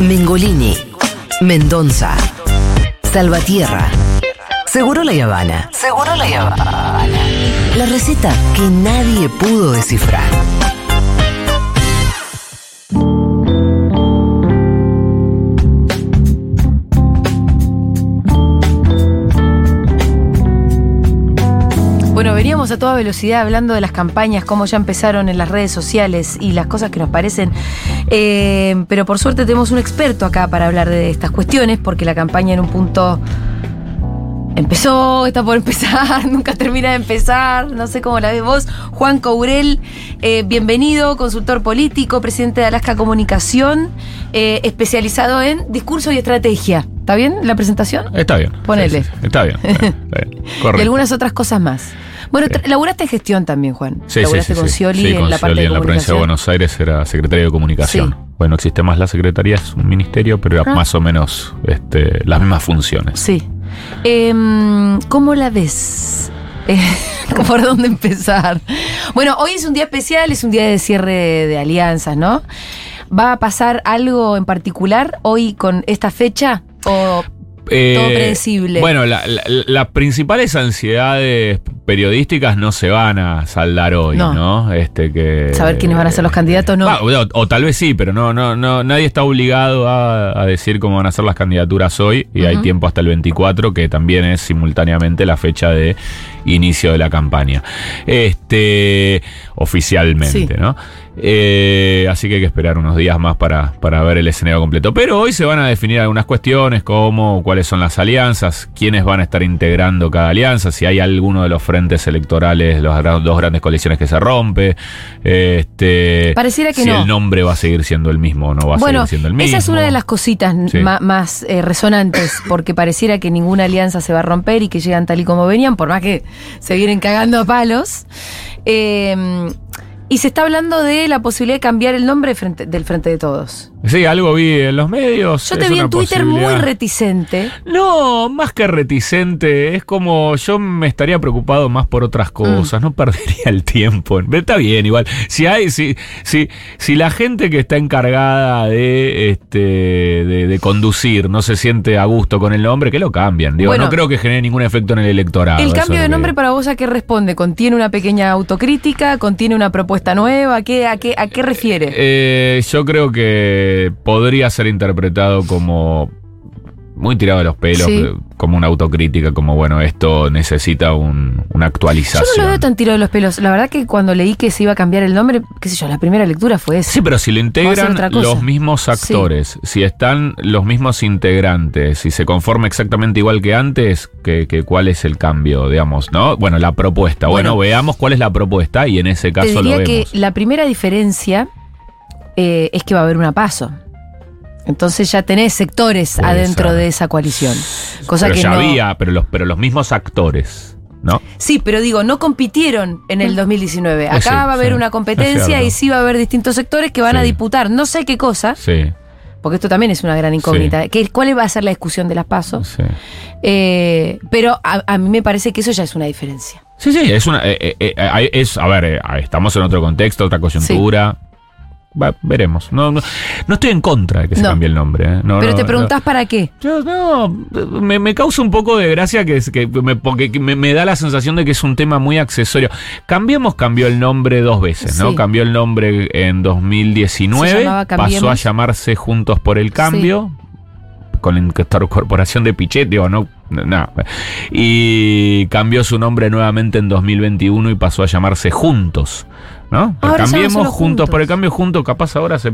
Mengolini, Mendonza, Salvatierra, Seguro la Habana. Seguro la Habana. La receta que nadie pudo descifrar. Bueno, veníamos a toda velocidad hablando de las campañas, cómo ya empezaron en las redes sociales y las cosas que nos parecen. Eh, pero por suerte tenemos un experto acá para hablar de estas cuestiones, porque la campaña en un punto empezó, está por empezar, nunca termina de empezar, no sé cómo la ves vos. Juan Courel, eh, bienvenido, consultor político, presidente de Alaska Comunicación, eh, especializado en discurso y estrategia. ¿Está bien la presentación? Está bien. Ponele. Sí, sí, Está bien. está bien, está bien. Correcto. Y algunas otras cosas más. Bueno, Sí. laburaste en gestión también, Juan. Sí, sí, laburaste sí, con. Scioli Sí, en con la parte Scioli de en la provincia de. Buenos Aires era secretario de comunicación. Sí. Bueno, no existe más la secretaría, es un ministerio, pero era Ah. más o menos este, las mismas funciones. Sí. Em, ¿Cómo la ves? Eh, ¿Por dónde empezar? Bueno, hoy es un día especial, es un día de cierre de alianzas, ¿no? ¿Va a pasar algo en particular hoy con esta fecha? ¿O Eh, Todo predecible. Bueno, la- la- las principales ansiedades periodísticas no se van a saldar hoy, No. ¿no? Este que saber quiénes van a ser los candidatos? No. Ah, o, o tal vez sí, pero no, no, no, nadie está obligado a, a decir cómo van a ser las candidaturas hoy y hay tiempo hasta el 24, que también es simultáneamente la fecha de inicio de la campaña. Este, oficialmente, Sí. ¿no? Eh, así que hay que esperar unos días más para, para ver el escenario completo. Pero hoy se van a definir algunas cuestiones como cuáles son las alianzas, quiénes van a estar integrando cada alianza, si hay alguno de los frentes electorales, las dos grandes coaliciones que se rompe, este, Pareciera que si no. el nombre va a seguir siendo el mismo o no va a bueno, seguir siendo el mismo. esa es una de las cositas Sí. más eh, resonantes, porque pareciera que ninguna alianza se va a romper y que llegan tal y como venían, por más que se vienen cagando a palos. Eh, y se está hablando de la posibilidad de cambiar el nombre frente- del Frente de Todos. Sí, algo vi en los medios. Yo te vi en Twitter muy reticente. No, más que reticente, es como yo me estaría preocupado más por otras cosas, no perdería el tiempo. Está bien, igual. Si hay, si, si, si la gente que está encargada de este de, de conducir no se siente a gusto con el nombre, que lo cambien. Digo, Bueno. no creo que genere ningún efecto en el electorado. el cambio de que nombre para vos a qué responde? ¿Contiene una pequeña autocrítica? ¿Contiene una propuesta nueva? ¿A qué, a qué, a qué refiere? Eh, yo creo que podría ser interpretado como muy tirado de los pelos, Sí. como una autocrítica, como bueno, esto necesita un- una Yo actualización. no lo veo tan tirado de los pelos. La verdad que cuando leí que se iba a cambiar el nombre, qué sé yo, la primera lectura fue esa. Sí, pero si lo integran los mismos actores, si están los mismos integrantes, si se conforma exactamente igual que antes, que, que cuál es el cambio, digamos, ¿no? Bueno, la propuesta. Bueno, Bueno. veamos cuál es la propuesta y en ese Te caso lo diría que vemos. la primera diferencia eh, es que va a haber una paso. Entonces ya tenés sectores Puede adentro ser. de esa coalición. Cosa pero que ya no. había, pero los, pero los mismos actores, ¿no? Sí, pero digo, no compitieron en el 2019. Acá Eh, sí, va a haber sí, una competencia y sí va a haber distintos sectores que van a disputar no sé qué cosa, Sí, porque esto también es una gran incógnita. ¿Qué- ¿Cuál va a ser la discusión de las pasos? sí. Eh, pero a, a mí me parece que eso ya es una diferencia. Sí, sí, es una. eh, eh, es, a ver, eh, estamos en otro contexto, otra coyuntura. Va, veremos. No, no, no estoy en contra de que se No. cambie el nombre. eh. No, pero te preguntás para qué. Yo no, me, me causa un poco de gracia que, que me, porque me, me da la sensación de que es un tema muy accesorio. Cambiemos cambió el nombre dos veces, ¿no? Sí. Cambió el nombre en Se 2019, llamaba pasó a llamarse Juntos por el Cambio. Con la incorporación de Pichet, digo, no, no. Y cambió su nombre nuevamente en 2021 y pasó a llamarse Juntos, ¿no? Ahora Cambiemos Juntos Juntos. por el Cambio, Juntos, capaz ahora se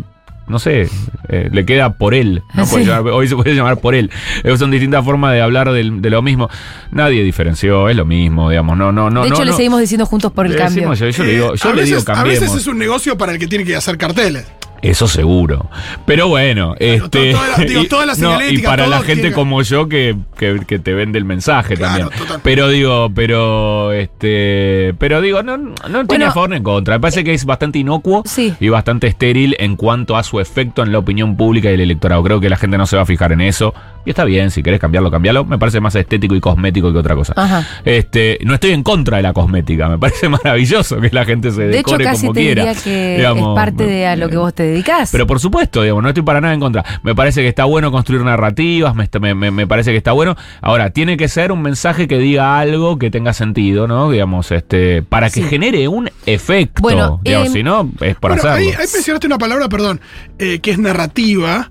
no sé, eh, le queda por él. ¿no? Sí. Puede llamar- hoy se puede llamar por él. Eh, son distintas formas de hablar del- de lo mismo. Nadie diferenció, es lo mismo, digamos. No, no, no. de hecho, no, le no. seguimos diciendo juntos por el Le cambio. decimos, yo, yo le digo, yo a le veces, digo a cambiemos. veces es un negocio para el que tiene que hacer carteles. Eso seguro. Pero bueno, este. to- toda la- digo, toda la y para la gente tiene- como yo que, que- que te vende el mensaje Claro, también. total. Pero digo, pero este. Pero digo, no, no tiene a favor ni en contra. Me parece que es bastante inocuo Sí. y bastante estéril en cuanto a su efecto en la opinión pública y el electorado. Creo que la gente no se va a fijar en eso. Y está bien, si querés cambiarlo, cambiarlo. Me parece más estético y cosmético que otra cosa. Ajá. Este, no estoy en contra de la cosmética. Me parece maravilloso que la gente se De hecho, decore casi como te quiera. diría que Digamos, es parte de a lo que vos te dedicás. Pero por supuesto, digamos, no estoy para nada en contra. Me parece que está bueno construir narrativas, me, parece que está bueno. Ahora, tiene que ser un mensaje que diga algo que tenga sentido, ¿no? Digamos, este, para que Sí. genere un efecto. Bueno, digamos, em, si no, es por Bueno, hacerlo. ahí, ahí mencionaste una palabra, perdón, eh, que es narrativa.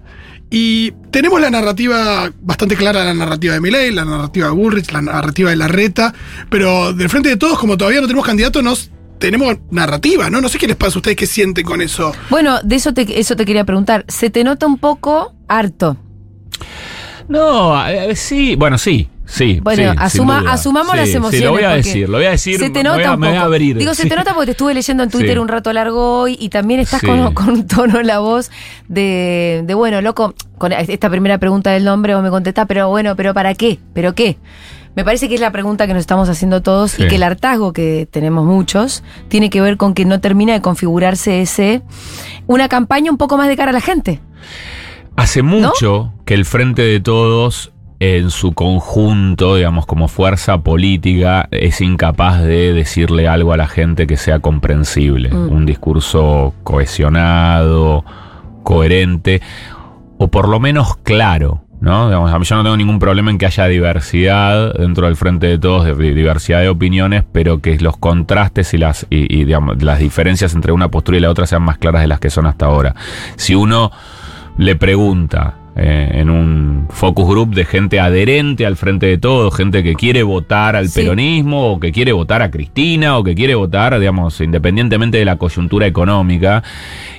Y tenemos la narrativa bastante clara, la narrativa de Milei, la narrativa de Bullrich, la narrativa de Larreta, pero del frente de todos, como todavía no tenemos candidato, nos tenemos narrativa, ¿no? No sé qué les pasa a ustedes, qué sienten con eso. Bueno, de eso te, eso te quería preguntar. ¿Se te nota un poco harto? No, eh, sí, bueno, sí. Sí, Bueno, sí, asuma- asumamos Sí, las sí, emociones. lo voy a decir, lo voy a decir. Se te me voy nota a- un me voy a abrir. Digo, se Sí. te nota porque te estuve leyendo en Twitter Sí. un rato largo hoy y también estás Sí. con, con un tono en la voz de, de, bueno, loco, con esta primera pregunta del nombre vos me contestás, pero bueno, ¿pero para qué? ¿Pero qué? Me parece que es la pregunta que nos estamos haciendo todos y que el hartazgo que tenemos muchos tiene que ver con que no termina de configurarse ese una campaña un poco más de cara a la gente. Hace mucho que el Frente de Todos, en su conjunto, digamos, como fuerza política, es incapaz de decirle algo a la gente que sea comprensible. Mm. Un discurso cohesionado, coherente, o por lo menos claro. ¿No? Digamos, a mí yo no tengo ningún problema en que haya diversidad dentro del Frente de Todos, diversidad de opiniones, pero que los contrastes y las, y, las diferencias entre una postura y la otra sean más claras de las que son hasta ahora. Si uno le pregunta eh, en un focus group de gente adherente al frente de todo, gente que quiere votar al Sí. peronismo, o que quiere votar a Cristina, o que quiere votar, digamos, independientemente de la coyuntura económica,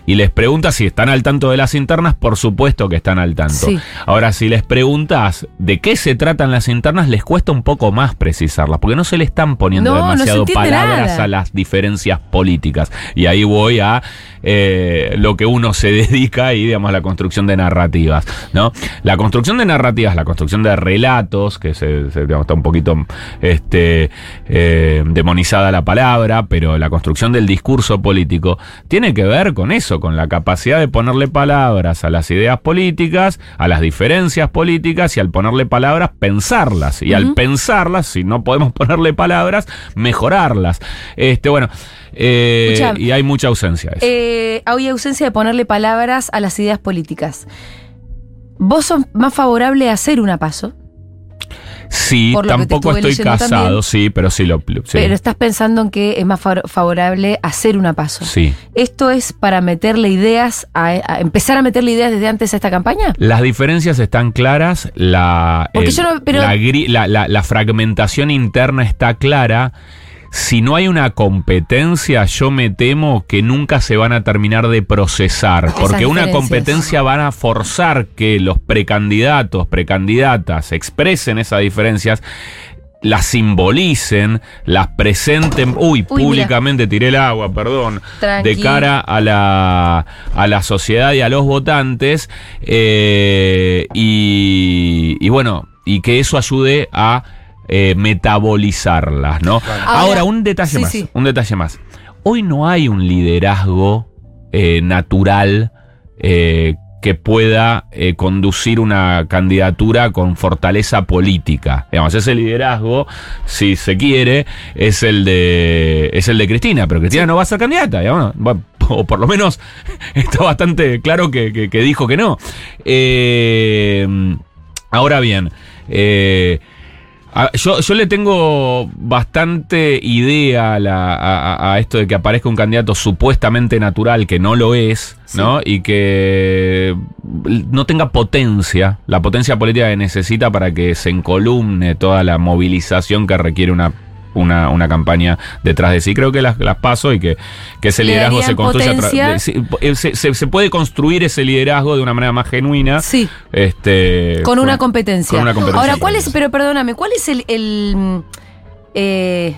y les pregunta si están al tanto de las internas, por supuesto que están al tanto. Sí. Ahora, si les preguntas de qué se tratan las internas, les cuesta un poco más precisarlas, porque no se le están poniendo No, demasiado palabras nada. a las diferencias políticas. Y ahí voy a eh, lo que uno se dedica y, digamos, la construcción de narrativas, ¿no? La construcción de narrativas, la construcción de relatos, que se, se, digamos, está un poquito este, eh, demonizada la palabra, pero la construcción del discurso político tiene que ver con eso, con la capacidad de ponerle palabras a las ideas políticas, a las diferencias políticas y al ponerle palabras, pensarlas. Y al pensarlas, si no podemos ponerle palabras, mejorarlas. Este, bueno, eh, y hay mucha ausencia de eso. Eh, hay ausencia de ponerle palabras a las ideas políticas. ¿Vos sos más favorable a hacer una paso? sí, tampoco estoy casado, también. sí, pero sí lo. sí. Pero estás pensando en que es más fa- favorable hacer una paso. Sí. ¿Esto es para meterle ideas, a, a empezar a meterle ideas desde antes a esta campaña? Las diferencias están claras, la, Porque el- yo no- pero- la- la fragmentación interna está clara. Si no hay una competencia, yo me temo que nunca se van a terminar de procesar, porque una competencia van a forzar que los precandidatos, precandidatas expresen esas diferencias, las simbolicen, las presenten, uy, Uy, públicamente tiré el agua, perdón, de cara a la, a la sociedad y a los votantes, eh, y, y bueno, y que eso ayude a eh, metabolizarlas, ¿no? Ahora, Ahora, un detalle sí, más, sí. un detalle más. Hoy no hay un liderazgo eh, natural eh, que pueda eh, conducir una candidatura con fortaleza política. Digamos, ese liderazgo, si se quiere, es el de es el de Cristina, pero Cristina no va a ser candidata, digamos, va- o por lo menos está bastante claro que, que- que dijo que no. Eh, ahora bien, eh, a- yo, yo le tengo bastante idea a, la- a- a- a esto de que aparezca un candidato supuestamente natural que no lo es, ¿no? Y que no tenga potencia, la potencia política que necesita para que se encolumne toda la movilización que requiere una. Una, una campaña detrás de sí. Creo que las, las paso y que, que ese liderazgo se construye a eh, se, se- se puede construir ese liderazgo de una manera más genuina. Sí. Este, Con una competencia. con una competencia. Ahora, ¿cuál es, pero perdóname, cuál es el, el, eh,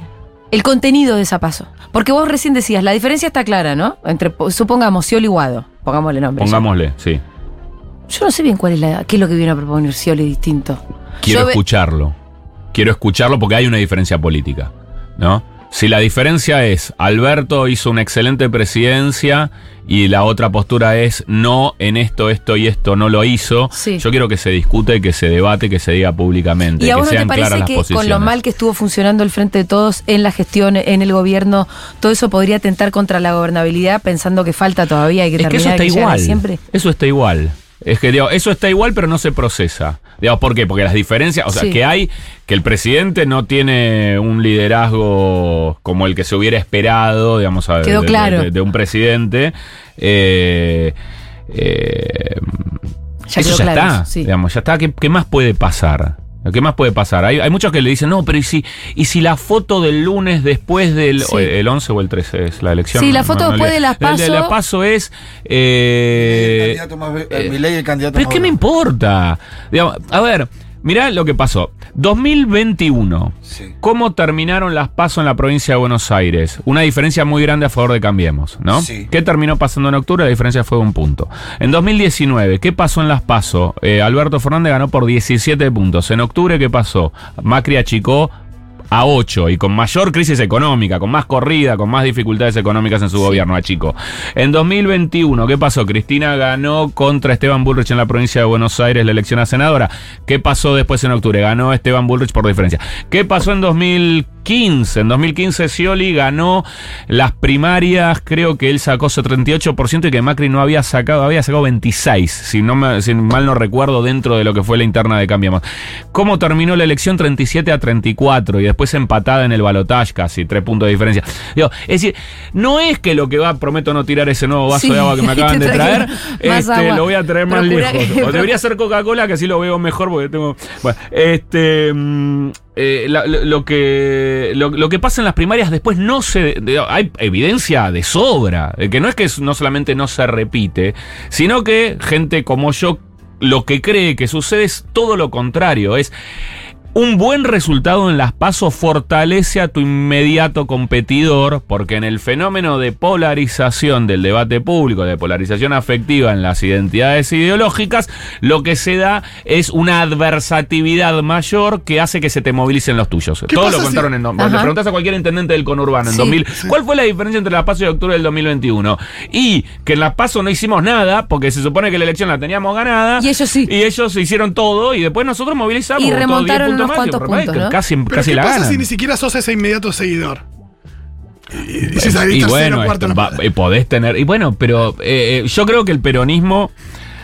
el contenido de esa paso? Porque vos recién decías, la diferencia está clara, ¿no? Entre, po- supongamos, Scioli y Guado. Pongámosle nombre. Pongámosle, sí. Yo no sé bien cuál es la, qué es lo que viene a proponer Scioli distinto. Quiero Yo escucharlo. Quiero escucharlo porque hay una diferencia política, ¿no? Si la diferencia es, Alberto hizo una excelente presidencia y la otra postura es, no, en esto, esto y esto no lo hizo, Sí. yo quiero que se discute, que se debate, que se diga públicamente, ¿Y a que vos te parece que con lo mal que estuvo funcionando el Frente de Todos en la gestión, en el gobierno, todo eso podría atentar contra la gobernabilidad pensando que falta todavía y que es que eso está igual. siempre? Eso está igual. Es que digo, eso está igual, pero no se procesa. Digamos, ¿Por qué? Porque las diferencias, o sea, Sí. que hay, que el presidente no tiene un liderazgo como el que se hubiera esperado, digamos, a- Quedó de, claro. de- de un presidente. eh, eh, Ya eso ya claro, está. sí. Digamos, ya está. ¿Qué, qué más puede pasar? ¿Qué más puede pasar? Hay, hay muchos que le dicen, no, pero ¿y si, ¿y si la foto del lunes después del Sí. o el 11 o el 13 es la elección? Sí, la foto después le- de las el de la PASO- PASO es... el eh, candidato más eh, Milei el candidato pero es más que me importa. Digamos, a ver, mirá lo que pasó. 2021. Sí. ¿Cómo terminaron las pasos en la provincia de Buenos Aires? Una diferencia muy grande a favor de Cambiemos, ¿no? Sí. ¿Qué terminó pasando en octubre? La diferencia fue de un punto. En 2019, ¿qué pasó en las pasos? Alberto Fernández ganó por 17 puntos. En octubre, ¿qué pasó? Macri achicó a 8 y con mayor crisis económica, con más corrida, con más dificultades económicas en su gobierno, achicó. En 2021, ¿qué pasó? Cristina ganó contra Esteban Bullrich en la provincia de Buenos Aires la elección a senadora. ¿Qué pasó después en octubre? Ganó Esteban Bullrich por diferencia. ¿Qué pasó en 2015? En 2015 Scioli ganó las primarias, creo que él sacó 38% y que Macri no había sacado, había sacado 26, si, no me- si mal no recuerdo, dentro de lo que fue la interna de Cambiamos. ¿Cómo terminó la elección? 37 a 34 y después empatada en el balotaje casi, tres puntos de diferencia. Digo, es decir, no es que lo que va, prometo no tirar ese nuevo vaso Sí, de agua que me acaban de traer, este, lo voy a traer más Procura lejos. que- O debería ser Coca-Cola, que así lo veo mejor porque tengo... Bueno, este... mm, eh, la- lo, lo que lo, lo que pasa en las primarias después no se de- hay evidencia de sobra eh, que no es que no solamente no se repite sino que gente como yo lo que cree que sucede es todo lo contrario es un buen resultado en las pasos fortalece a tu inmediato competidor, porque en el fenómeno de polarización del debate público, de polarización afectiva en las identidades ideológicas, lo que se da es una adversatividad mayor que hace que se te movilicen los tuyos. ¿Qué Todo pasa lo si- contaron en... Ajá. Le preguntas a cualquier intendente del conurbano en Sí, 2000, sí. ¿cuál fue la diferencia entre las pasos y octubre del 2021? Y que en las pasos no hicimos nada, porque se supone que la elección la teníamos ganada. Y ellos sí. Y ellos hicieron todo, y después nosotros movilizamos. Y todos 10 remontaron unos. Casi, Pero casi ¿qué la pasa ganan. si ni siquiera sos ese inmediato seguidor? Y, y si salís y tercero, bueno, cuarto, esto, no va- podés. y podés tener. Y bueno, pero eh, eh, yo creo que el peronismo.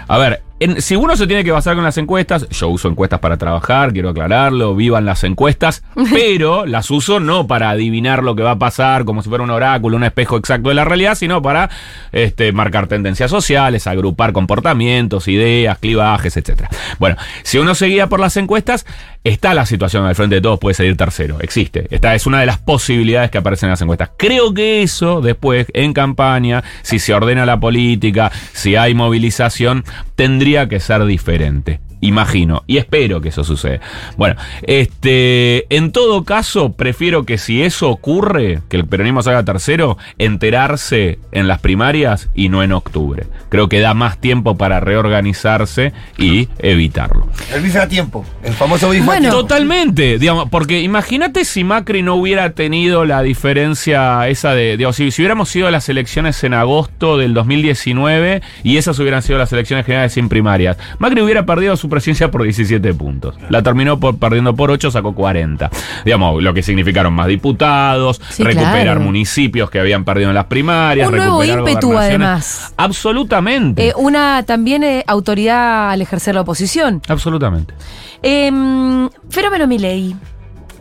A ver, en- si uno se tiene que basar con las encuestas, yo uso encuestas para trabajar, quiero aclararlo, vivan las encuestas, pero las uso no para adivinar lo que va a pasar, como si fuera un oráculo, un espejo exacto de la realidad, sino para este, marcar tendencias sociales, agrupar comportamientos, ideas, clivajes, etc. Bueno, si uno se guía por las encuestas, está la situación al frente de todos, puede salir tercero, existe. Esta es una de las posibilidades que aparecen en las encuestas. Creo que eso después, en campaña, si se ordena la política, si hay movilización, tendría que ser diferente. Imagino y espero que eso suceda. Bueno, este, en todo caso, prefiero que si eso ocurre, que el peronismo salga tercero, enterarse en las primarias y no en octubre. Creo que da más tiempo para reorganizarse y evitarlo. El bife a tiempo. El famoso bife Bueno. a tiempo. Totalmente, digamos, porque imagínate si Macri no hubiera tenido la diferencia esa de, digamos, si, si hubiéramos sido las elecciones en agosto del 2019 y esas hubieran sido las elecciones generales sin primarias, Macri hubiera perdido su presidencia por 17 puntos. La terminó por, perdiendo por 8, sacó 40. Digamos, lo que significaron más diputados, Sí, recuperar claro. municipios que habían perdido en las primarias, Un nuevo recuperar ímpetu, además. Absolutamente. Eh, una también eh, autoridad al ejercer la oposición. absolutamente. Em, fenómeno Milei.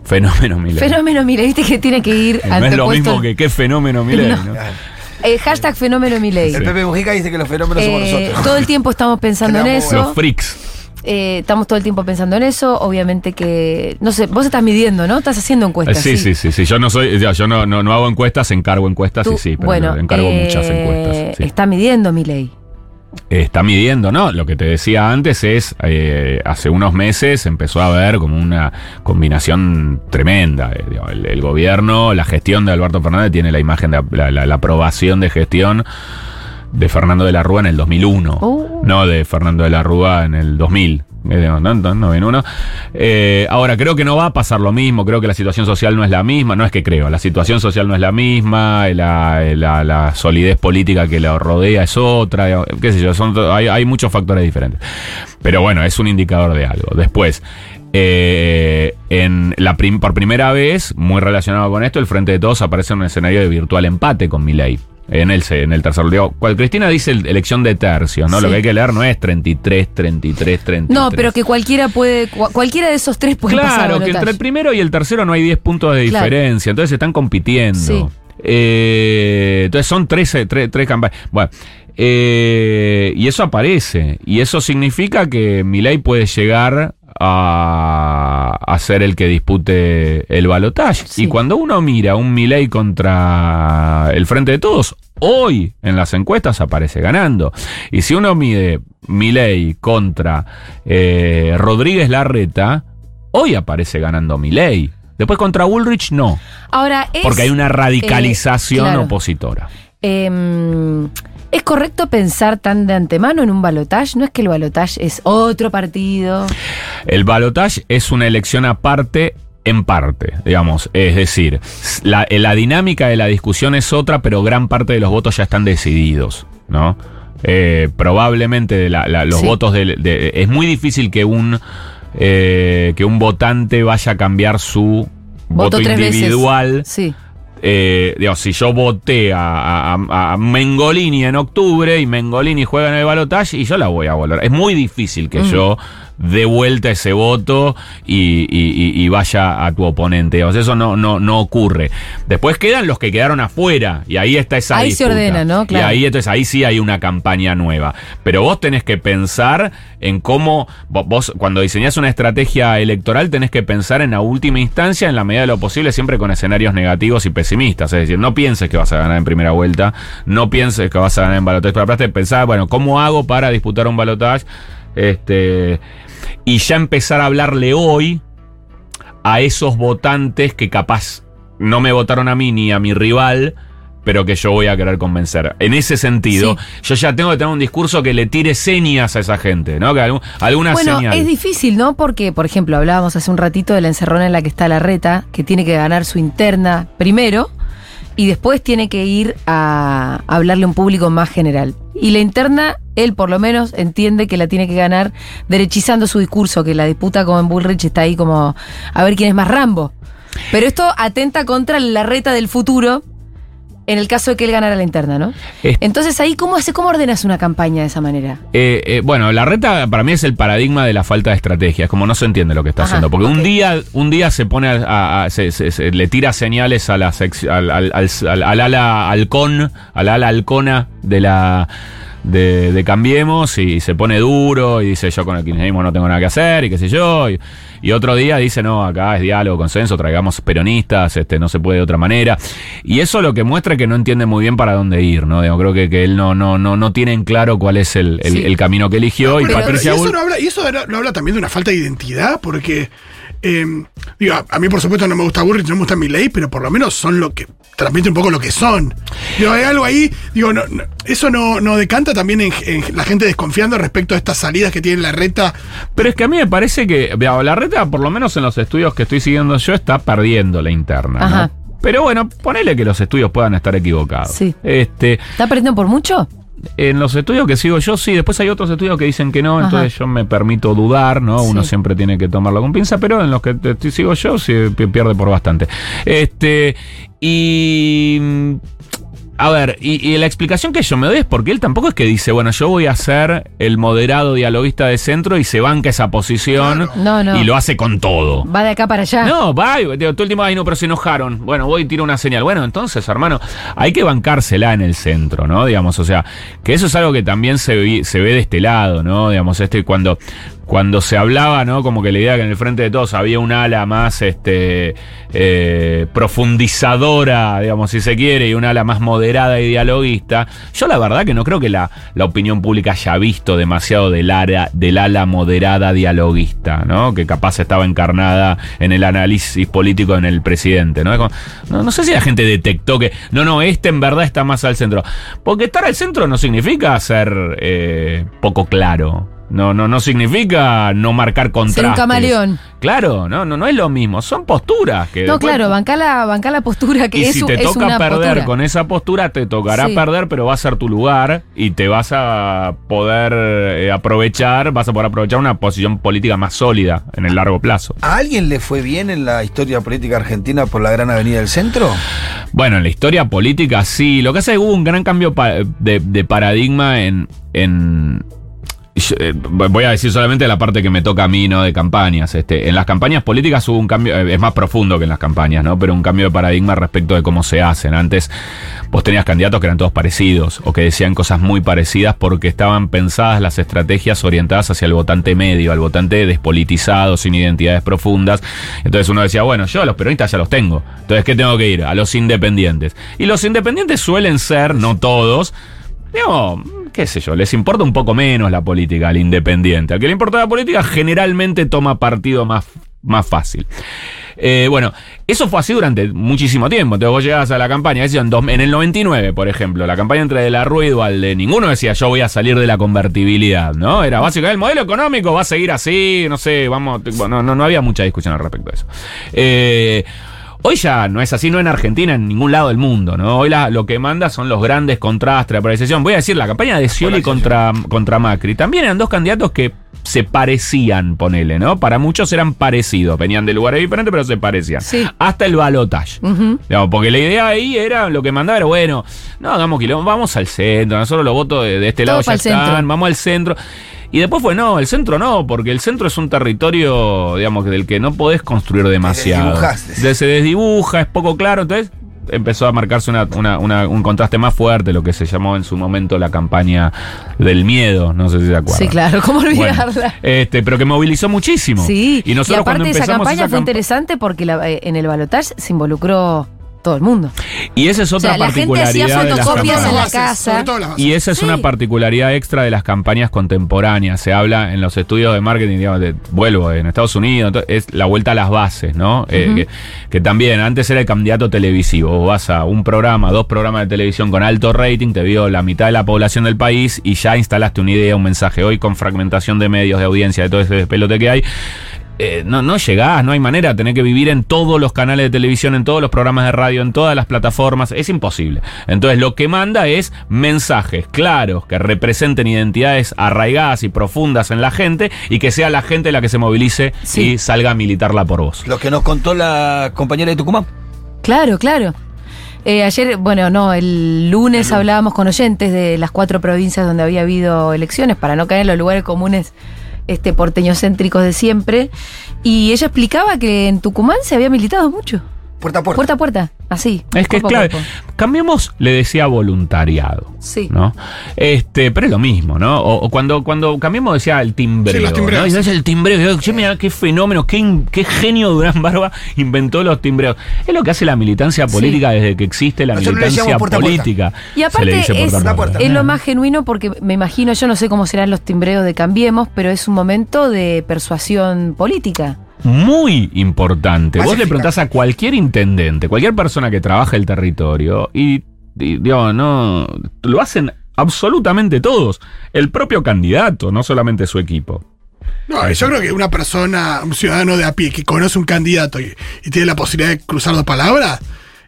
Fenómeno Milei. Fenómeno Milei, viste que tiene que ir no es lo mismo que qué fenómeno Milei, No. ¿no? Eh, hashtag fenómeno Milei. El Pepe Mujica dice que los fenómenos somos Eh, nosotros. todo el tiempo estamos pensando en eso. Los freaks. Eh, estamos todo el tiempo pensando en eso. Obviamente que. No sé, vos estás midiendo, ¿no? Estás haciendo encuestas. Sí, sí, sí, sí. Yo no soy, yo yo no, no, no hago encuestas, encargo encuestas, Tú- sí, sí, pero bueno, encargo eh, muchas encuestas. sí. Está midiendo mi ley. Está midiendo, ¿no? Lo que te decía antes es, eh, hace unos meses empezó a haber como una combinación tremenda. eh, el, el gobierno, la gestión de Alberto Fernández tiene la imagen de la, la- la aprobación de gestión de Fernando de la Rúa en el 2001, Oh. no de Fernando de la Rúa en el 2000. Eh, No, uno. Eh, ahora, creo que no va a pasar lo mismo. Creo que la situación social no es la misma. No es que creo, la situación social no es la misma. La, la- la solidez política que la rodea es otra. Qué sé yo, son, hay, hay muchos factores diferentes. Pero bueno, es un indicador de algo. Después. eh, en la prim- por primera vez, muy relacionado con esto, el Frente de Todos aparece en un escenario de virtual empate con Milei. En el, en el tercer. Cual Cristina dice el- elección de tercios, ¿no? Lo que hay que leer no es 33, 33, 33. No, pero que cualquiera puede, cua- cualquiera de esos tres puede pasar. Claro, que entre el primero y el tercero no hay 10 puntos de Claro. diferencia, entonces están compitiendo. Sí. Eh, entonces son 13, tres, tres campañas. Bueno, eh, y eso aparece. Y eso significa que Milei puede llegar a, a ser el que dispute el balotaje. Sí. Y cuando uno mira un Milei contra el Frente de Todos, hoy en las encuestas aparece ganando. Y si uno mide Milei contra eh, Rodríguez Larreta, hoy aparece ganando Milei. Después contra Bullrich no, Ahora, es, porque hay una radicalización eh, claro. opositora. Em, ¿Es correcto pensar tan de antemano en un balotaje? ¿No es que el balotaje es otro partido? El balotaje es una elección aparte en parte, digamos. Es decir, la, la dinámica de la discusión es otra, pero gran parte de los votos ya están decididos, ¿no? Eh, probablemente la- la- los Sí. votos de, de- Es muy difícil que un, eh, que un votante vaya a cambiar su voto, veces. individual. Sí. Eh, digamos, si yo voté a, a- a Mengolini en octubre y Mengolini juega en el balotaje y yo la voy a volver. Es muy difícil que yo dé vuelta ese voto y, y- y- y vaya a tu oponente. O sea, eso no, no, no ocurre. Después quedan los que quedaron afuera y ahí está esa Ahí se ordena, ¿no? Claro. Y ahí entonces ahí sí hay una campaña nueva. Pero vos tenés que pensar en cómo vo- vos cuando diseñás una estrategia electoral tenés que pensar en la última instancia en la medida de lo posible siempre con escenarios negativos y pesimistas, es decir, no pienses que vas a ganar en primera vuelta, no pienses que vas a ganar en balotaje, pero aparte pensar, bueno, ¿cómo hago para disputar un balotaje? Este y ya empezar a hablarle hoy a esos votantes que capaz no me votaron a mí ni a mi rival, pero que yo voy a querer convencer. En ese sentido, yo ya tengo que tener un discurso que le tire señas a esa gente, ¿no? Que algún- alguna Bueno, señal. es difícil, ¿no? Porque, por ejemplo, hablábamos hace un ratito de la encerrona en la que está la reta, que tiene que ganar su interna primero y después tiene que ir a hablarle a un público más general. Y la interna, él por lo menos entiende que la tiene que ganar derechizando su discurso, que la disputa con Bullrich está ahí como a ver quién es más Rambo. Pero esto atenta contra la reta del futuro en el caso de que él ganara la interna, ¿no? Es- Entonces ahí, ¿cómo hace, cómo ordenas una campaña de esa manera? Eh, eh, bueno, la reta para mí es el paradigma de la falta de estrategia. Es como no se entiende lo que está Ajá, haciendo. Porque un día, un día se pone a, a- a- se, se- se- le tira señales a la al, al- al- al ala halcón, al ala halcona de la de, de Cambiemos y se pone duro y dice yo con el kirchnerismo no tengo nada que hacer y qué sé yo. Y, y otro día dice no, acá es diálogo, consenso, traigamos peronistas, este no se puede de otra manera. Y eso lo que muestra es que no entiende muy bien para dónde ir, ¿no? Digo, creo que, que él no, no, no, no tiene en claro cuál es el, el- Sí. el camino que eligió. y Patricia y eso, no habla, y eso no- no habla también de una falta de identidad, porque eh, digo, a, a mí por supuesto no me gusta Burrich, no me gusta mi ley, pero por lo menos son lo que transmite un poco lo que son. Digo, hay algo ahí, digo, no, no- eso no, no decanta también en, en la gente desconfiando respecto a estas salidas que tiene la reta. Pero es que a mí me parece que vea, la reta, por lo menos en los estudios que estoy siguiendo yo, está perdiendo la interna. Pero bueno, ponele que los estudios puedan estar equivocados. Sí. Este, ¿Está perdiendo por mucho? En los estudios que sigo yo, sí, después hay otros estudios que dicen que no, Ajá. entonces yo me permito dudar, ¿no? Uno Sí. siempre tiene que tomarlo con pinza, pero en los que sigo yo, sí pi- pierde por bastante. Este, y. A ver, y, y la explicación que yo me doy es porque él tampoco es que dice, bueno, yo voy a ser el moderado dialoguista de centro y se banca esa posición Claro. No, no. y lo hace con todo. Va de acá para allá. No, va, digo, todo el tiempo, ay, no, pero se enojaron. Bueno, voy y tiro una señal. Bueno, entonces, hermano, hay que bancársela en el centro, ¿no? Digamos, o sea, que eso es algo que también se, vi- se ve de este lado, ¿no? Digamos, este, cuando, cuando se hablaba, ¿no? Como que la idea que en el frente de todos había un ala más, este, eh, profundizadora, digamos, si se quiere, y un ala más moderada y dialoguista. Yo la verdad que no creo que la, opinión pública haya visto demasiado del, área, del ala moderada dialoguista, ¿no? Que capaz estaba encarnada en el análisis político en el presidente, ¿no? No, no sé si la gente detectó que, no, no, este en verdad está más al centro. Porque estar al centro no significa ser eh, poco claro. No, no, no significa no marcar contrastes. Ser un camaleón. Claro, no, no, no es lo mismo. Son posturas que. No, después- claro, banca la, banca la postura que y es, si te es toca una perder postura. con esa postura, te tocará Sí. perder, pero va a ser tu lugar y te vas a poder eh, aprovechar, vas a poder aprovechar una posición política más sólida en el largo plazo. ¿A alguien le fue bien en la historia política argentina por la gran avenida del centro? Bueno, en la historia política sí. Lo que hace es que hubo un gran cambio de, de paradigma en. en yo, eh, voy a decir solamente la parte que me toca a mí, ¿no? De campañas. Este, en las campañas políticas hubo un cambio, eh, es más profundo que en las campañas, ¿no? Pero un cambio de paradigma respecto de cómo se hacen. Antes vos tenías candidatos que eran todos parecidos o que decían cosas muy parecidas porque estaban pensadas las estrategias orientadas hacia el votante medio, al votante despolitizado, sin identidades profundas. Entonces uno decía, bueno, yo a los peronistas ya los tengo. Entonces, ¿qué tengo que ir? A los independientes. Y los independientes suelen ser, no todos, digamos, qué sé yo, les importa un poco menos la política al independiente. Al que le importa la política generalmente toma partido más, más fácil. Eh, bueno, eso fue así durante muchísimo tiempo. Entonces vos llegabas a la campaña, en, en el 99, por ejemplo, la campaña entre De la Rúa y Dualde, ninguno decía yo voy a salir de la convertibilidad, ¿no? Era básicamente el modelo económico va a seguir así, no sé, vamos, bueno, no, no había mucha discusión al respecto de eso. Eh, Hoy ya no es así, no en Argentina, en ningún lado del mundo, ¿no? Hoy la- lo que manda son los grandes contrastes, la polarización. Voy a decir, la campaña de Scioli contra, contra Macri, también eran dos candidatos que se parecían, ponele, ¿no? Para muchos eran parecidos, venían de lugares diferentes, pero se parecían. Sí. Hasta el balotaje. Digamos, porque la idea ahí era, lo que mandaba era, bueno, no hagamos quilombo, vamos al centro, nosotros los votos de, de este Todo lado ya centro. están, vamos al centro. Y después fue, no, el centro no, porque el centro es un territorio, digamos, del que no podés construir demasiado. De- se desdibuja, es poco claro, entonces empezó a marcarse una- una- una- un contraste más fuerte, lo que se llamó en su momento la campaña del miedo, no sé si se acuerdan. Sí, claro, ¿cómo Bueno, olvidarla? este, pero que movilizó muchísimo. Sí, Y nosotros aparte cuando esa empezamos campaña esa fue campa- interesante porque la- eh, en el balotaje se involucró todo el mundo. Y esa es otra sea, la gente particularidad de las en la campañas. casa. Sobre todo las bases. Y esa es Sí. una particularidad extra de las campañas contemporáneas. Se habla en los estudios de marketing, digamos, de- vuelvo, en Estados Unidos, es la vuelta a las bases, ¿no? Eh, que, que también antes era el candidato televisivo. Vos vas a un programa, dos programas de televisión con alto rating, te vio la mitad de la población del país y ya instalaste una idea, un mensaje. Hoy con fragmentación de medios, de audiencia, de todo ese despelote que hay. Eh, no, no llegás, no hay manera, tenés que vivir en todos los canales de televisión, en todos los programas de radio, en todas las plataformas, es imposible. Entonces lo que manda es mensajes claros que representen identidades arraigadas y profundas en la gente y que sea la gente la que se movilice Sí. y salga a militarla por vos. Lo que nos contó la compañera de Tucumán. Claro, claro. Eh, ayer, bueno, no, el lunes hablábamos con oyentes de las cuatro provincias donde había habido elecciones para no caer en los lugares comunes este porteñocéntricos de siempre. Y ella explicaba que en Tucumán se había militado mucho. Puerta a puerta. Puerta a puerta, así. Es que es clave. Cambiemos, le decía voluntariado. Sí. ¿no? Este, pero es lo mismo, ¿no? O, o cuando, cuando cambiamos decía el timbreo. Sí, los timbreos. ¿no? El timbreo. Yo, mira qué fenómeno, qué, qué genio Durán Barba inventó los timbreos. Es lo que hace la militancia política desde que existe la Nosotros militancia puerta puerta. política. Y aparte es, puerta a puerta. es lo más genuino porque me imagino, yo no sé cómo serán los timbreos de Cambiemos, pero es un momento de persuasión política. Muy importante. Vos le preguntás a cualquier intendente, cualquier persona que trabaja el territorio, y, y, digamos, no. Lo hacen absolutamente todos. El propio candidato, no solamente su equipo. No, yo creo que una persona, un ciudadano de a pie que conoce un candidato y, y tiene la posibilidad de cruzar dos palabras,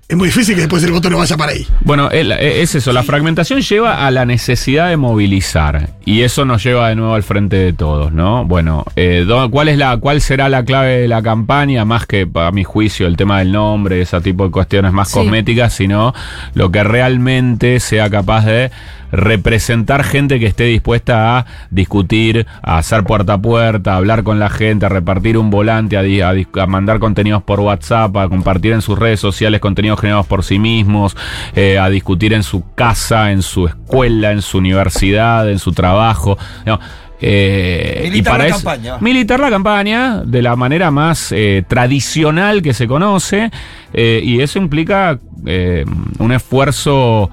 es muy difícil que después el voto no vaya para ahí. Bueno, eh, es eso, la fragmentación lleva a la necesidad de movilizar y eso nos lleva de nuevo al frente de todos, ¿no? Bueno, eh, ¿cuál, es la, ¿cuál será la clave de la campaña? Más que, a mi juicio, el tema del nombre, ese tipo de cuestiones más Sí. cosméticas, sino lo que realmente sea capaz de representar gente que esté dispuesta a discutir, a hacer puerta a puerta, a hablar con la gente, a repartir un volante, a, mandar contenidos por WhatsApp, a compartir en sus redes sociales contenidos generados por sí mismos, eh, a discutir en su casa, en su escuela, en su universidad, en su trabajo. No, eh, Militar la eso- campaña. militar la campaña de la manera más eh, tradicional que se conoce eh, y eso implica un esfuerzo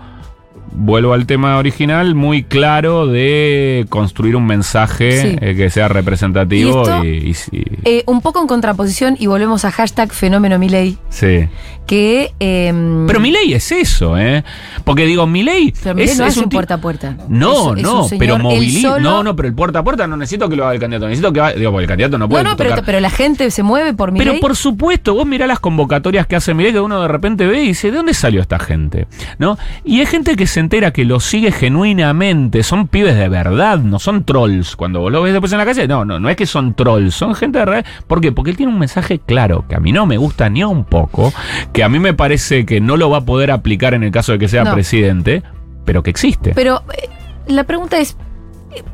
vuelvo al tema original, muy claro de construir un mensaje Sí. eh, que sea representativo ¿Y esto? y, y- y- Eh, un poco en contraposición y volvemos a hashtag fenómeno Milei, Sí. que... eh, Pero Milei es eso, ¿eh? Porque digo, Milei pero Milei es, no es un puerta a puerta. No, Es- no, señor, pero moviliza. No, no, pero el puerta a puerta no necesito que lo haga el candidato. Necesito que digo, porque el candidato no puede. No, no, pero, tocar. pero la gente se mueve por Milei. Pero por supuesto, vos mirá las convocatorias que hace Milei que uno de repente ve y dice, ¿de dónde salió esta gente? ¿No? Y hay gente que se entera que lo sigue genuinamente, son pibes de verdad, no son trolls. Cuando vos lo ves después en la calle, no, no, no es que son trolls, son gente de verdad. ¿Por qué? Porque él tiene un mensaje claro, que a mí no me gusta ni un poco, que a mí me parece que no lo va a poder aplicar en el caso de que sea No. presidente, pero que existe. Pero eh, la pregunta es,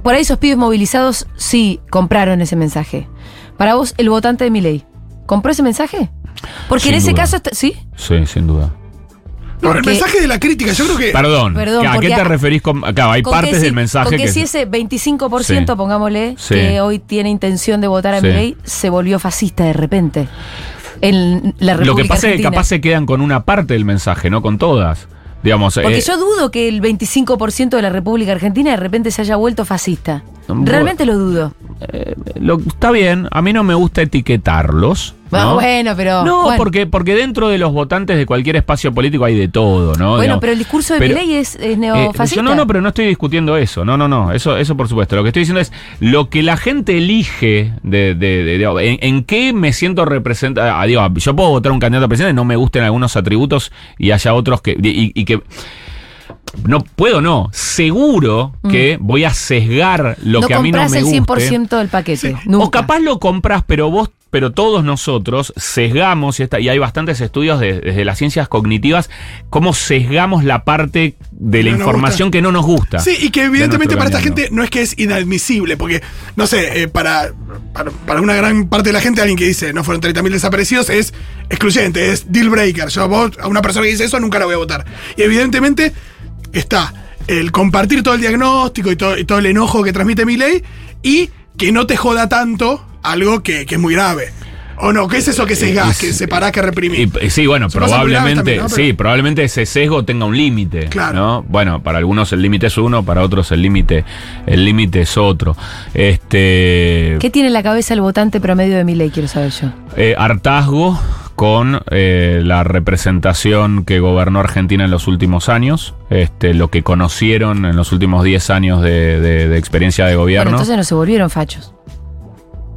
por ahí esos pibes movilizados sí compraron ese mensaje. Para vos, el votante de Milei, ¿compró ese mensaje? Porque Sin en ese duda. caso, está- ¿sí? Sí, sin duda. No, el Porque- mensaje de la crítica, yo creo que. Perdón, Perdón, ¿a qué porque te a- referís con.? Acá hay partes si- del mensaje con que, que. si ese 25%, Sí. pongámosle, Sí. que hoy tiene intención de votar a Sí. Milei, se volvió fascista de repente. En la República Lo que pasa es que capaz se quedan con una parte del mensaje, no con todas. Digamos, Porque eh, yo dudo que el 25% de la República Argentina de repente se haya vuelto fascista. Realmente lo dudo. lo- está bien, a mí no me gusta etiquetarlos. Bueno, ¿no? bueno, pero. No, bueno. porque, porque dentro de los votantes de cualquier espacio político hay de todo, ¿no? Bueno, Digamos, pero el discurso de Milei es, es Eh, neofascista. yo no, no, pero no estoy discutiendo eso. No, no, no. Eso, eso por supuesto. Lo que estoy diciendo es lo que la gente elige de, de- de- de- en, en qué me siento representado. digo, yo puedo votar un candidato a presidente no me gusten algunos atributos y haya otros que. y, y que. No puedo, no. Seguro que voy a sesgar lo Mm. no que a mí no compras me el guste. 100% del paquete. Sí. Nunca. O capaz lo compras, pero vos, pero todos nosotros sesgamos, y, está, y hay bastantes estudios de- desde las ciencias cognitivas, cómo sesgamos la parte de la No información gusta. que no nos gusta. Sí, y que de evidentemente para esta gente no es que es inadmisible, porque, no sé, eh, para, para, para una gran parte de la gente, alguien que dice no fueron 30.000 desaparecidos es excluyente, es deal breaker. Yo a, vos, a una persona que dice eso nunca la voy a votar. Y evidentemente está el compartir todo el diagnóstico y todo, y todo el enojo que transmite mi ley y que no te joda tanto algo que, que es muy grave. ¿O no? ¿Qué es eso que sesgás, Y- que separás, que reprimís? Y- sí, bueno, probablemente, también, ¿no? Pero- sí, probablemente ese sesgo tenga un límite, Claro. ¿no? Bueno, para algunos el límite es uno, para otros el límite, el límite es otro. Este, ¿Qué tiene en la cabeza el votante promedio de Milei? Quiero saber yo. eh, hartazgo con eh, la representación que gobernó Argentina en los últimos años, este, lo que conocieron en los últimos 10 años de, experiencia de gobierno. entonces no se volvieron fachos.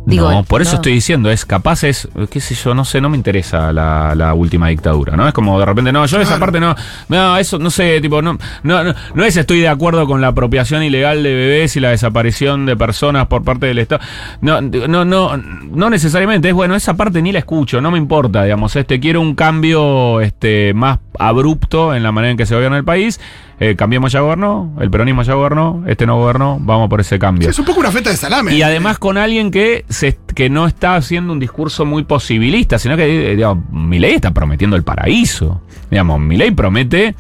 Digo, no, por eso no. estoy diciendo, es capaz, es, qué sé yo, no sé, no me interesa la, la última dictadura, ¿no? Es como de repente, no, yo esa parte no, no, eso, no sé, tipo, no, no, no, no es estoy de acuerdo con la apropiación ilegal de bebés y la desaparición de personas por parte del Estado. No, no, no, no necesariamente, es bueno, esa parte ni la escucho, no me importa, digamos, este, quiero un cambio este, más abrupto en la manera en que se gobierna el país. Eh, cambiemos ya gobernó, el peronismo ya gobernó, este no gobernó, vamos por ese cambio. Sí, es un poco una feta de salame. Y además con alguien que, se, que no está haciendo un discurso muy posibilista, sino que, eh, digamos, Milei está prometiendo el paraíso. Digamos, Milei promete...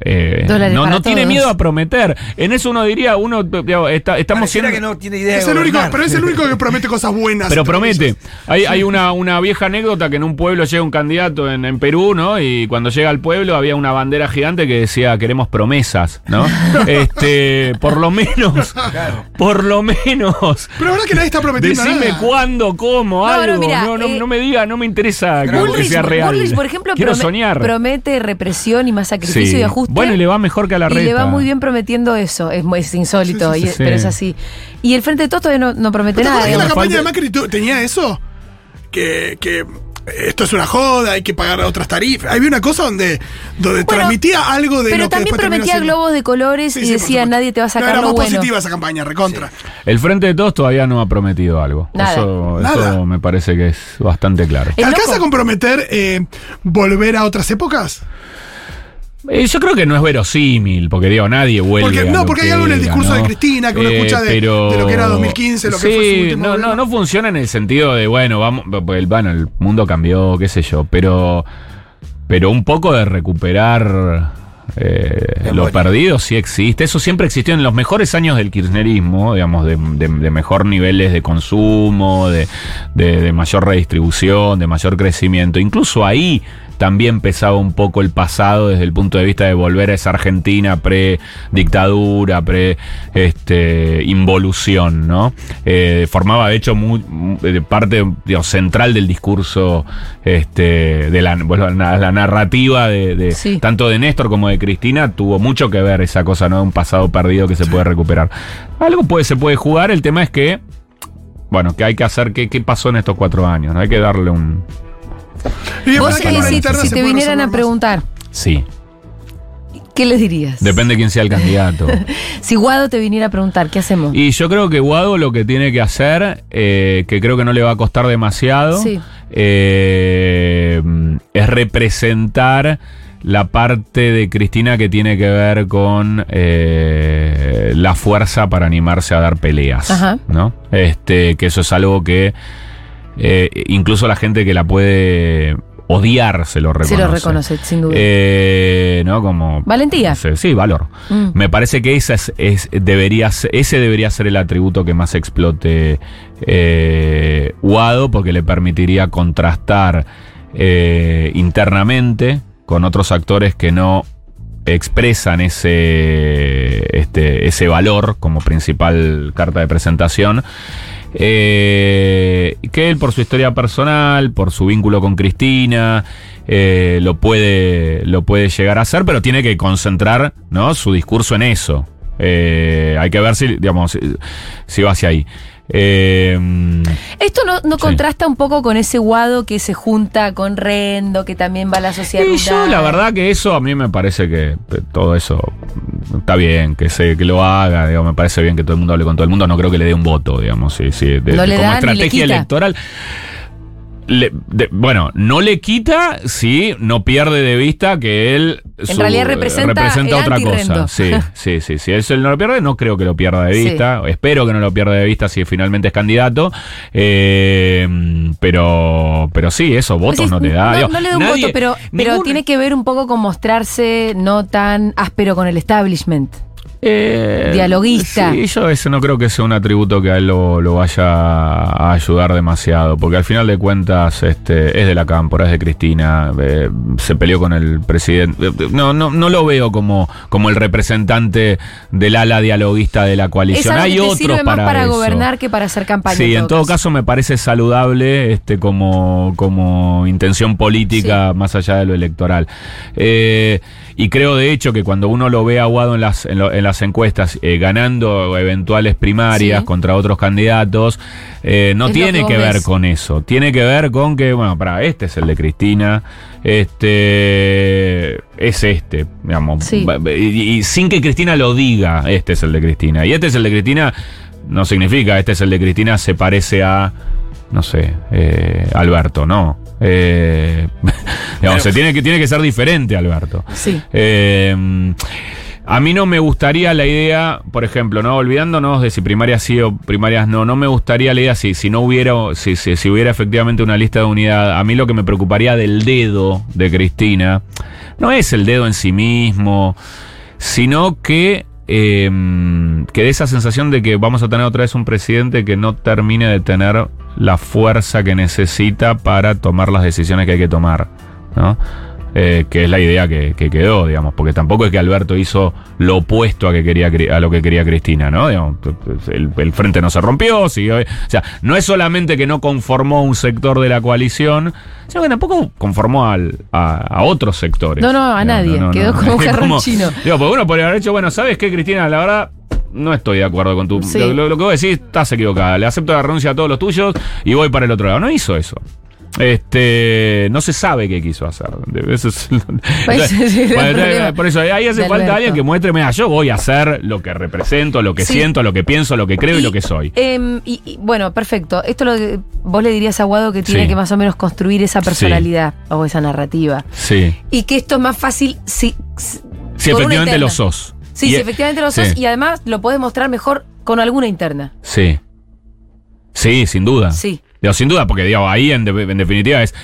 eh, no, no tiene miedo a prometer. En eso uno diría, uno, digamos, está- estamos siendo... que no tiene idea es de el único, pero es el único que promete cosas buenas. Pero promete. ellos. Hay, hay una, una vieja anécdota que en un pueblo llega un candidato en, en Perú, ¿no? Y cuando llega al pueblo había una bandera gigante que decía queremos promesas, ¿no? este, por lo menos, por lo menos. Pero la verdad que nadie está prometiendo Decime nada. cuándo, cómo, No, no, algo. mira, no, no, eh, no me diga, no me interesa que, Bullrich, sea real. Bullrich, por ejemplo, Quiero soñar. promete represión y más sacrificio Sí. y ajuste. Bueno, y le va mejor que a la Y reta. le va muy bien prometiendo eso. Es, insólito, Sí, sí, y- sí. pero es así. Y el Frente de Todos todavía no, no promete ¿Te nada. la campaña de Macri tenía eso? Que, que esto es una joda, hay que pagar otras tarifas. Había una cosa donde, donde Bueno, transmitía algo de Pero lo que también prometía siendo. globos de colores Sí, y sí, decía nadie te va a sacar no, era lo muy bueno. positiva esa campaña, recontra. El Frente de Todos todavía no ha prometido algo. Nada. Eso, Nada. eso me parece que es bastante claro. Es ¿Alcanza a comprometer eh, volver a otras épocas? Eh, yo creo que no es verosímil, porque digo, nadie vuelve. Porque- a no, porque hay algo en el discurso ¿no? de Cristina que uno Eh, escucha de- de lo que era 2015, lo que fue su último no, no, gobierno. no funciona en el sentido de, bueno, vamos, el, bueno, el mundo cambió, qué sé yo, pero, pero un poco de recuperar eh, lo perdido sí existe. Eso siempre existió en los mejores años del kirchnerismo, digamos, de, de- de mejor niveles de consumo, de- de mayor redistribución, de mayor crecimiento. Incluso ahí también pesaba un poco el pasado desde el punto de vista de volver a esa Argentina pre-dictadura, pre-involución, ¿no? Eh, formaba, de hecho, muy- parte digamos, central del discurso este, de la, bueno, la- la narrativa de, de- Sí. tanto de Néstor como de Cristina, tuvo mucho que ver esa cosa, ¿no? Un pasado perdido que se puede recuperar. Algo puede, se puede jugar, el tema es que, bueno, que hay que hacer, ¿qué, qué pasó en estos cuatro años? ¿no? Hay que darle un... Y Vos, eh, si, si te vinieran a preguntar, Sí, ¿qué les dirías? depende de quién sea el candidato. Si Guado te viniera a preguntar, ¿qué hacemos? Y yo creo que Guado lo que tiene que hacer, eh, que creo que no le va a costar demasiado, Sí. eh, es representar la parte de Cristina que tiene que ver con eh, la fuerza para animarse a dar peleas. Ajá. ¿no? Este, que eso es algo que eh, incluso la gente que la puede odiar se lo reconoce. Se lo reconoce, sin duda. Eh, ¿no? Como. Valentía. no sé, sí, valor. Mm. Me parece que esa es, es- debería ese debería ser el atributo que más explote eh, Guado, porque le permitiría contrastar eh, internamente con otros actores que no expresan ese, este, ese valor como principal carta de presentación. Eh, que él por su historia personal, por su vínculo con Cristina, eh, lo, puede, lo puede llegar a hacer, pero tiene que concentrar ¿no? su discurso en eso. Eh, hay que ver si, digamos, si, si va hacia ahí. Eh, Esto no, no Sí. contrasta un poco con ese Guado que se junta con Rendo, que también va a la sociedad Y yo la verdad que eso a mí me parece que eh, todo eso está bien, que se que lo haga, digamos, me parece bien que todo el mundo hable con todo el mundo, no creo que le dé un voto, digamos, sí, sí, de- No le como da estrategia electoral. Le- de- bueno, no le quita si no pierde de vista que él En realidad representa el otra cosa. Sí, sí, sí. Si él no lo pierde, no creo que lo pierda de Sí. vista. Espero que no lo pierda de vista si finalmente es candidato. Eh, pero, pero sí, eso, votos Pues no sí, te da. No, Digo, no le da un nadie- voto, pero, pero ningún- tiene que ver un poco con mostrarse no tan áspero con el establishment. Eh, Dialoguista. Sí, yo eso no creo que sea un atributo que a él lo, lo vaya a ayudar demasiado, porque al final de cuentas este, es de la cámpora, es de Cristina, eh, se peleó con el presidente. Eh, No, no, no lo veo como, como el representante del ala dialoguista de la Es coalición. algo Hay que te otros sirve más para, para eso. gobernar que para hacer campaña. Sí, en todo caso me parece saludable este como, como intención política más allá de lo electoral. Eh, y creo de hecho que cuando uno lo ve aguado en las, en, lo- en las encuestas, eh, ganando eventuales primarias Sí. contra otros candidatos, eh, no Es tiene que ver ves. con eso. Tiene que ver con que, bueno, para, este es el de Cristina, este es este, digamos. Sí. Y, y sin que Cristina lo diga, este es el de Cristina. Y este es el de Cristina, no significa este es el de Cristina, se parece a, no sé, eh, Alberto, no. Eh, digamos, se tiene, que, tiene que ser diferente, Alberto. Sí. Eh, a mí no me gustaría la idea, por ejemplo, no olvidándonos de si primarias sí o primarias no, no me gustaría la idea si, si no hubiera, si, si, si hubiera efectivamente una lista de unidad. A mí lo que me preocuparía del dedo de Cristina no es el dedo en sí mismo, sino que eh, que dé esa sensación de que vamos a tener otra vez un presidente que no termine de tener la fuerza que necesita para tomar las decisiones que hay que tomar, ¿no? Eh, que es la idea que, que quedó, digamos, porque tampoco es que Alberto hizo lo opuesto a, que quería, Cri- a lo que quería Cristina, ¿no? Digamos, el, el frente no se rompió, siguió. O sea, no es solamente que no conformó un sector de la coalición, sino que tampoco conformó al- a, a otros sectores. No, no, a nadie. Quedó como un chino. Digo, porque uno podría haber hecho, bueno, ¿sabes qué, Cristina? La verdad, no estoy de acuerdo con tu. Sí. Lo, lo- lo que vos decís, estás equivocada. Le acepto la renuncia a todos los tuyos y voy para el otro lado. No hizo eso. Este, no se sabe qué quiso hacer. Eso es- Pues, es Bueno, por eso ahí hace falta alguien que muestre, mira, yo voy a hacer lo que represento, lo que Sí. siento, lo que pienso, lo que creo y, lo que soy. em, y, y, bueno, perfecto. Esto lo que vos le dirías a Guado que tiene Sí. que más o menos construir esa personalidad o esa narrativa. Sí. Y que esto es más fácil si. si- efectivamente lo sos. Sí, Y- si efectivamente lo sí. sos y además lo podés mostrar mejor con alguna interna. Sí. Sí, sin duda. Sí. Digo, sin duda, porque digo, ahí en, de- en definitiva es.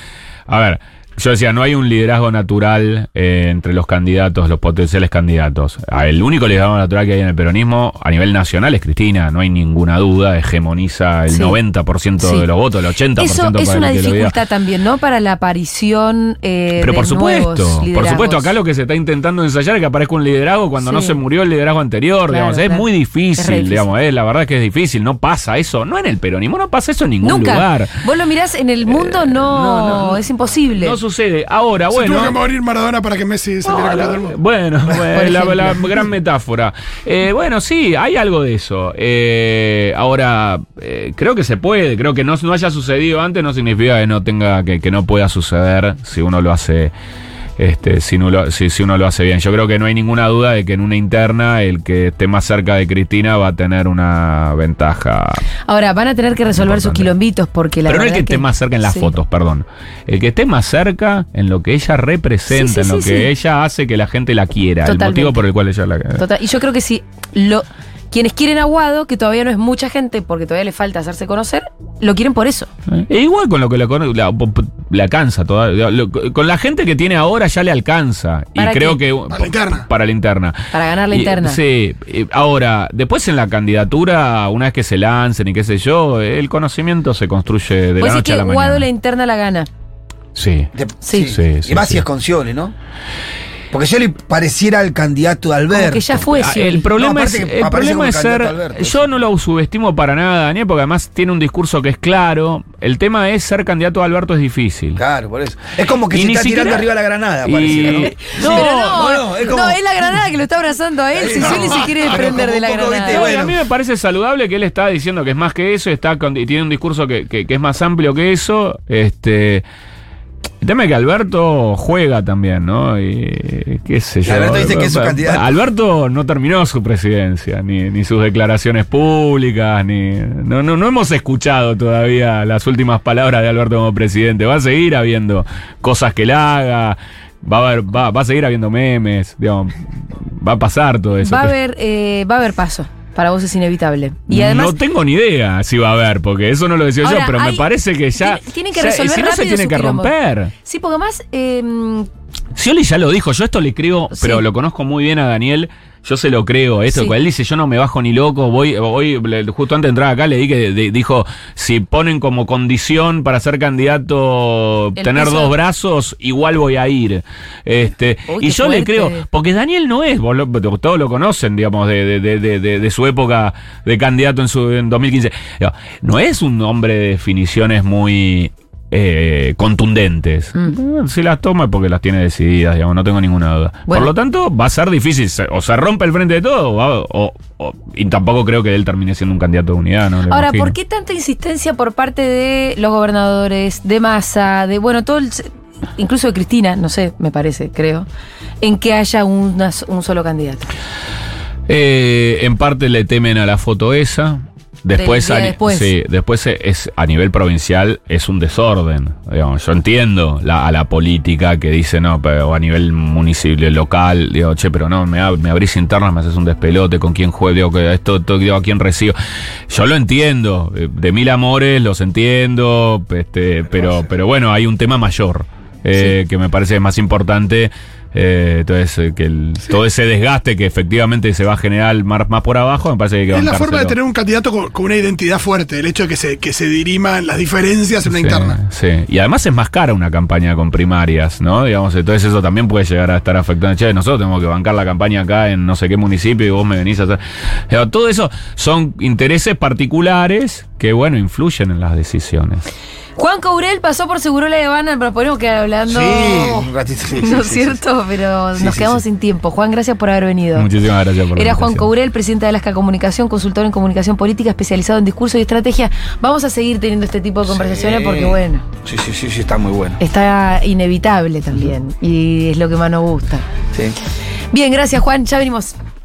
A ver, Yo decía, no hay un liderazgo natural eh, entre los candidatos, los potenciales candidatos. El único liderazgo natural que hay en el peronismo a nivel nacional es Cristina, no hay ninguna duda, hegemoniza el Sí. 90% Sí. de los votos, el 80% Eso es una dificultad también, ¿no? Para la aparición eh, Pero de por supuesto, por supuesto, acá lo que se está intentando ensayar es que aparezca un liderazgo cuando no se murió el liderazgo anterior, Claro, digamos, es claro. muy Es difícil, difícil. digamos, eh, la verdad es que es difícil, no pasa eso, no en el peronismo, no pasa eso en ningún Nunca. lugar. Vos lo mirás en el mundo, no, no, no, no. es imposible. No sucede. Ahora, Se tuvo que bueno. morir Maradona para que Messi saliera del mundo. Bueno, la, la gran metáfora. Eh, bueno, sí, hay algo de eso. Eh, ahora, eh, creo que se puede. Creo que no, no haya sucedido antes no significa que no tenga, que, que no pueda suceder si uno lo hace. Este, si, uno lo, si, si uno lo hace bien. Yo creo que no hay ninguna duda de que en una interna el que esté más cerca de Cristina va a tener una ventaja. Ahora, van a tener que resolver sus quilombitos porque la Pero no el que esté más cerca en las Sí. fotos, perdón. El que esté más cerca en lo que ella representa, Sí, sí, en lo que ella hace que la gente la quiera. El motivo por el cual ella la Total, y yo creo que si lo quienes quieren a Guado, que todavía no es mucha gente porque todavía le falta hacerse conocer, lo quieren por eso. E igual con lo que le, cono- la- le alcanza todavía. Lo- Con la gente que tiene ahora ya le alcanza. Y ¿Para creo qué? que. Para la interna. Para la interna. Para ganar la Y, interna. Sí. Ahora, después en la candidatura, una vez que se lancen y qué sé yo, el conocimiento se construye de la noche a que la Guado la mañana. interna la gana. Sí. De- Sí. Sí, sí, y más sí. si es con Scioli, ¿no? Porque Scioli pareciera el candidato de Alberto. Como que ya fue. Ah, el problema No, es, el problema es ser. Alberto, yo no lo subestimo para nada, Daniel, porque además tiene un discurso que es claro. El tema es ser candidato a Alberto es difícil. Claro, por eso. Es como que Y se ni está siquiera- tirando arriba la granada, y- pareciera, ¿no? No, Pero no, no, no, es como- no, es la granada que lo está abrazando a él. Si No, Scioli se quiere desprender de la granada. bueno. a mí me parece saludable que él está diciendo que es más que eso y, está con- y tiene un discurso que, que- que es más amplio que eso. Este. El tema es que Alberto juega también, ¿no? Y qué sé yo. Alberto dice que es su candidato. Alberto no terminó su presidencia, ni, ni sus declaraciones públicas, ni. No, no, no hemos escuchado todavía las últimas palabras de Alberto como presidente. Va a seguir habiendo cosas que él haga. Va a, haber, va, va a seguir habiendo memes, digamos, va a pasar todo eso. Va a haber, eh, va a haber paso. Para vos es inevitable. Y además. no tengo ni idea si va a haber, porque eso no lo decía Ahora, yo, pero me parece que ya. tienen- que ya- resolver si no se tiene que quilombo. romper. Sí, porque más. eh, Scioli ya lo dijo, yo esto le creo, Sí. pero lo conozco muy bien a Daniel. Yo se lo creo, esto, Sí. él dice, yo no me bajo ni loco, voy, voy, le- justo antes de entrar acá le di que de- dijo, si ponen como condición para ser candidato El tener peso. dos brazos, igual voy a ir. Este, Uy, y yo le creo, porque Daniel no es, vos lo- todos lo conocen, digamos, de, de- de- de- de- de su época de candidato en, su, en 2015. Digo, No es un hombre de definiciones muy eh, contundentes. Mm. Si las toma es porque las tiene decididas, digamos, no tengo ninguna duda. Bueno. Por lo tanto, va a ser difícil. O se rompe el frente de todo, o, va- o- o- y tampoco creo que él termine siendo un candidato de unidad, Ahora, imagino. ¿por qué tanta insistencia por parte de los gobernadores, de Massa, de, bueno, todo el, incluso de Cristina, no sé, me parece, creo, en que haya una- un solo candidato? Eh, en parte le temen a la foto esa. Después, a, después. sí, después es a nivel provincial es un desorden. Digamos, yo entiendo la, a la política que dice no, pero a nivel municipal, local, digo, che, pero no, me, me abrís internas, me haces un despelote, con quién juego, digo, que esto, esto, digo, a quién recibo. Yo lo entiendo, eh, de mil amores los entiendo, este, pero, pero bueno, hay un tema mayor eh, que me parece más importante. Eh, entonces, eh, que el- todo ese desgaste que efectivamente se va a generar más, más por abajo, me parece que hay que Es la forma de tener un candidato con, con una identidad fuerte, el hecho de que se, que se diriman las diferencias en una Sí, interna. Sí, y además es más cara una campaña con primarias, ¿no? Digamos, entonces eso también puede llegar a estar afectando. Che, nosotros tenemos que bancar la campaña acá en no sé qué municipio y vos me venís a hacer. Pero todo eso son intereses particulares que, bueno, influyen en las decisiones. Juan Caurel pasó por Seguro La Habana, pero podemos quedar hablando. Sí, un ratito. sí, ¿No es sí, cierto? Pero Sí, nos quedamos sí. sin tiempo. Juan, gracias por haber venido. Muchísimas gracias por Era Juan. Caurel, presidente de Alaska Comunicación, consultor en comunicación política, especializado en discurso y estrategia. Vamos a seguir teniendo este tipo de conversaciones Sí. porque, bueno, Sí, sí, sí, sí, está muy bueno. está inevitable también. Y es lo que más nos gusta. Sí. Bien, gracias Juan, ya venimos.